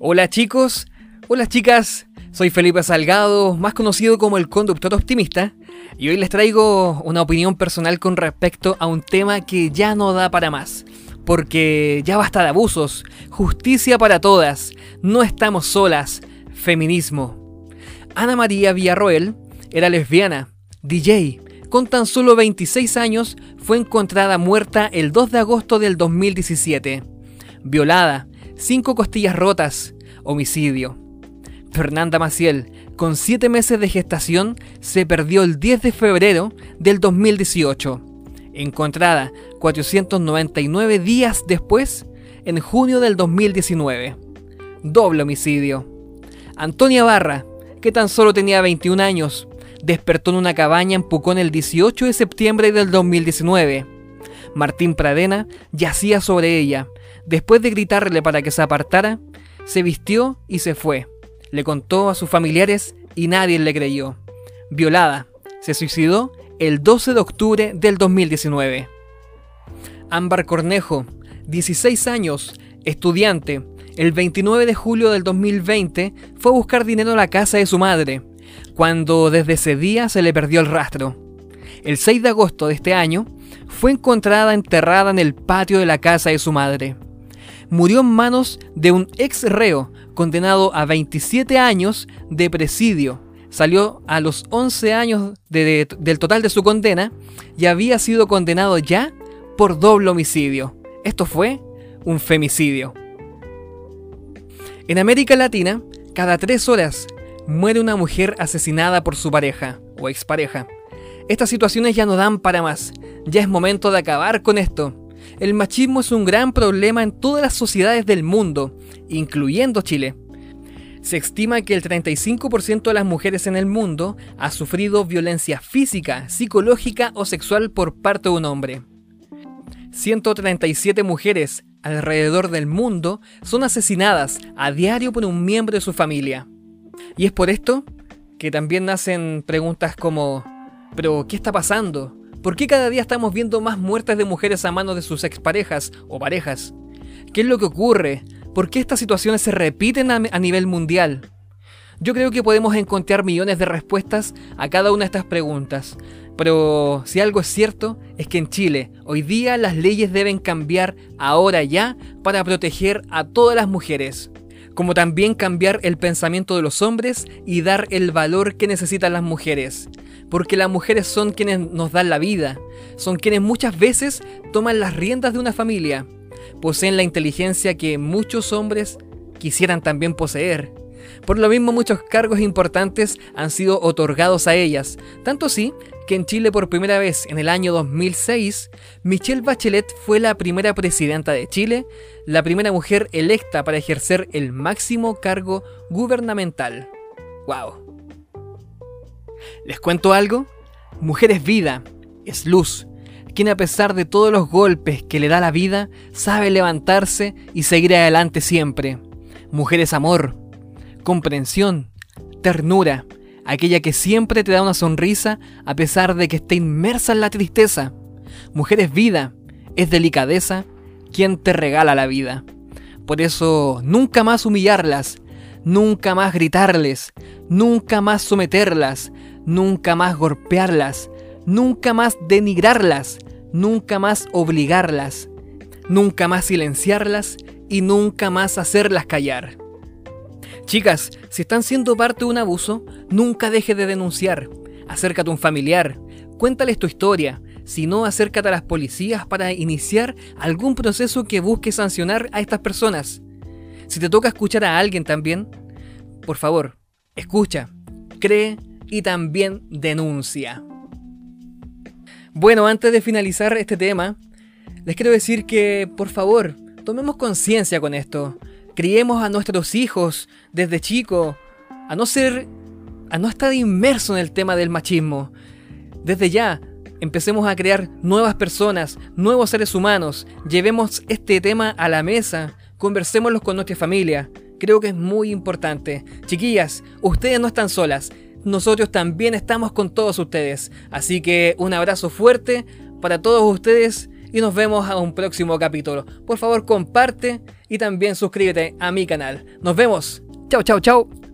Hola chicos, hola chicas, soy Felipe Salgado, más conocido como el conductor optimista, y hoy les traigo una opinión personal con respecto a un tema que ya no da para más. Porque ya basta de abusos, justicia para todas, no estamos solas, feminismo. Ana María Villarroel era lesbiana, DJ, con tan solo 26 años fue encontrada muerta el 2 de agosto del 2017. Violada, cinco costillas rotas, homicidio. Fernanda Maciel, con 7 meses de gestación, se perdió el 10 de febrero del 2018. Encontrada 499 días después, en junio del 2019. Doble homicidio. Antonia Barra, que tan solo tenía 21 años, despertó en una cabaña en Pucón el 18 de septiembre del 2019. Martín Pradena yacía sobre ella. Después de gritarle para que se apartara, se vistió y se fue. Le contó a sus familiares y nadie le creyó. Violada, se suicidó el 12 de octubre del 2019. Ámbar Cornejo, 16 años, estudiante, el 29 de julio del 2020 fue a buscar dinero a la casa de su madre, cuando desde ese día se le perdió el rastro. El 6 de agosto de este año fue encontrada enterrada en el patio de la casa de su madre. Murió en manos de un ex reo condenado a 27 años de presidio. Salió a los 11 años del total de su condena y había sido condenado ya por doble homicidio. Esto fue un femicidio. En América Latina, cada tres horas muere una mujer asesinada por su pareja o expareja. Estas situaciones ya no dan para más. Ya es momento de acabar con esto. El machismo es un gran problema en todas las sociedades del mundo, incluyendo Chile. Se estima que el 35% de las mujeres en el mundo ha sufrido violencia física, psicológica o sexual por parte de un hombre. 137 mujeres alrededor del mundo son asesinadas a diario por un miembro de su familia. Y es por esto que también nacen preguntas como, ¿pero qué está pasando? ¿Por qué cada día estamos viendo más muertes de mujeres a manos de sus exparejas o parejas? ¿Qué es lo que ocurre? ¿Por qué estas situaciones se repiten a, nivel mundial? Yo creo que podemos encontrar millones de respuestas a cada una de estas preguntas, pero si algo es cierto es que en Chile hoy día las leyes deben cambiar ahora ya para proteger a todas las mujeres como también cambiar el pensamiento de los hombres y dar el valor que necesitan las mujeres. Porque las mujeres son quienes nos dan la vida, son quienes muchas veces toman las riendas de una familia, poseen la inteligencia que muchos hombres quisieran también poseer. Por lo mismo muchos cargos importantes han sido otorgados a ellas, tanto así que en Chile por primera vez en el año 2006, Michelle Bachelet fue la primera presidenta de Chile, la primera mujer electa para ejercer el máximo cargo gubernamental. ¡Wow! ¿Les cuento algo? Mujer es vida, es luz, quien a pesar de todos los golpes que le da la vida, sabe levantarse y seguir adelante siempre. Mujer es amor, comprensión, ternura, aquella que siempre te da una sonrisa a pesar de que esté inmersa en la tristeza. Mujer es vida, es delicadeza, quien te regala la vida. Por eso, nunca más humillarlas, nunca más gritarles, nunca más someterlas, nunca más golpearlas, nunca más denigrarlas, nunca más obligarlas, nunca más silenciarlas y nunca más hacerlas callar. Chicas, si están siendo parte de un abuso, nunca dejes de denunciar. Acércate a un familiar, cuéntales tu historia. Si no, acércate a las policías para iniciar algún proceso que busque sancionar a estas personas. Si te toca escuchar a alguien también, por favor, escucha, cree y también denuncia. Bueno, antes de finalizar este tema, les quiero decir que, por favor, tomemos conciencia con esto criemos a nuestros hijos desde chicos a no ser, a no estar inmerso en el tema del machismo. Desde ya, empecemos a crear nuevas personas, nuevos seres humanos, llevemos este tema a la mesa, conversémoslo con nuestra familia. Creo que es muy importante. Chiquillas, ustedes no están solas. Nosotros también estamos con todos ustedes. Así que un abrazo fuerte para todos ustedes y nos vemos a un próximo capítulo. Por favor, comparte y también suscríbete a mi canal. Nos vemos. Chao, chao, chao.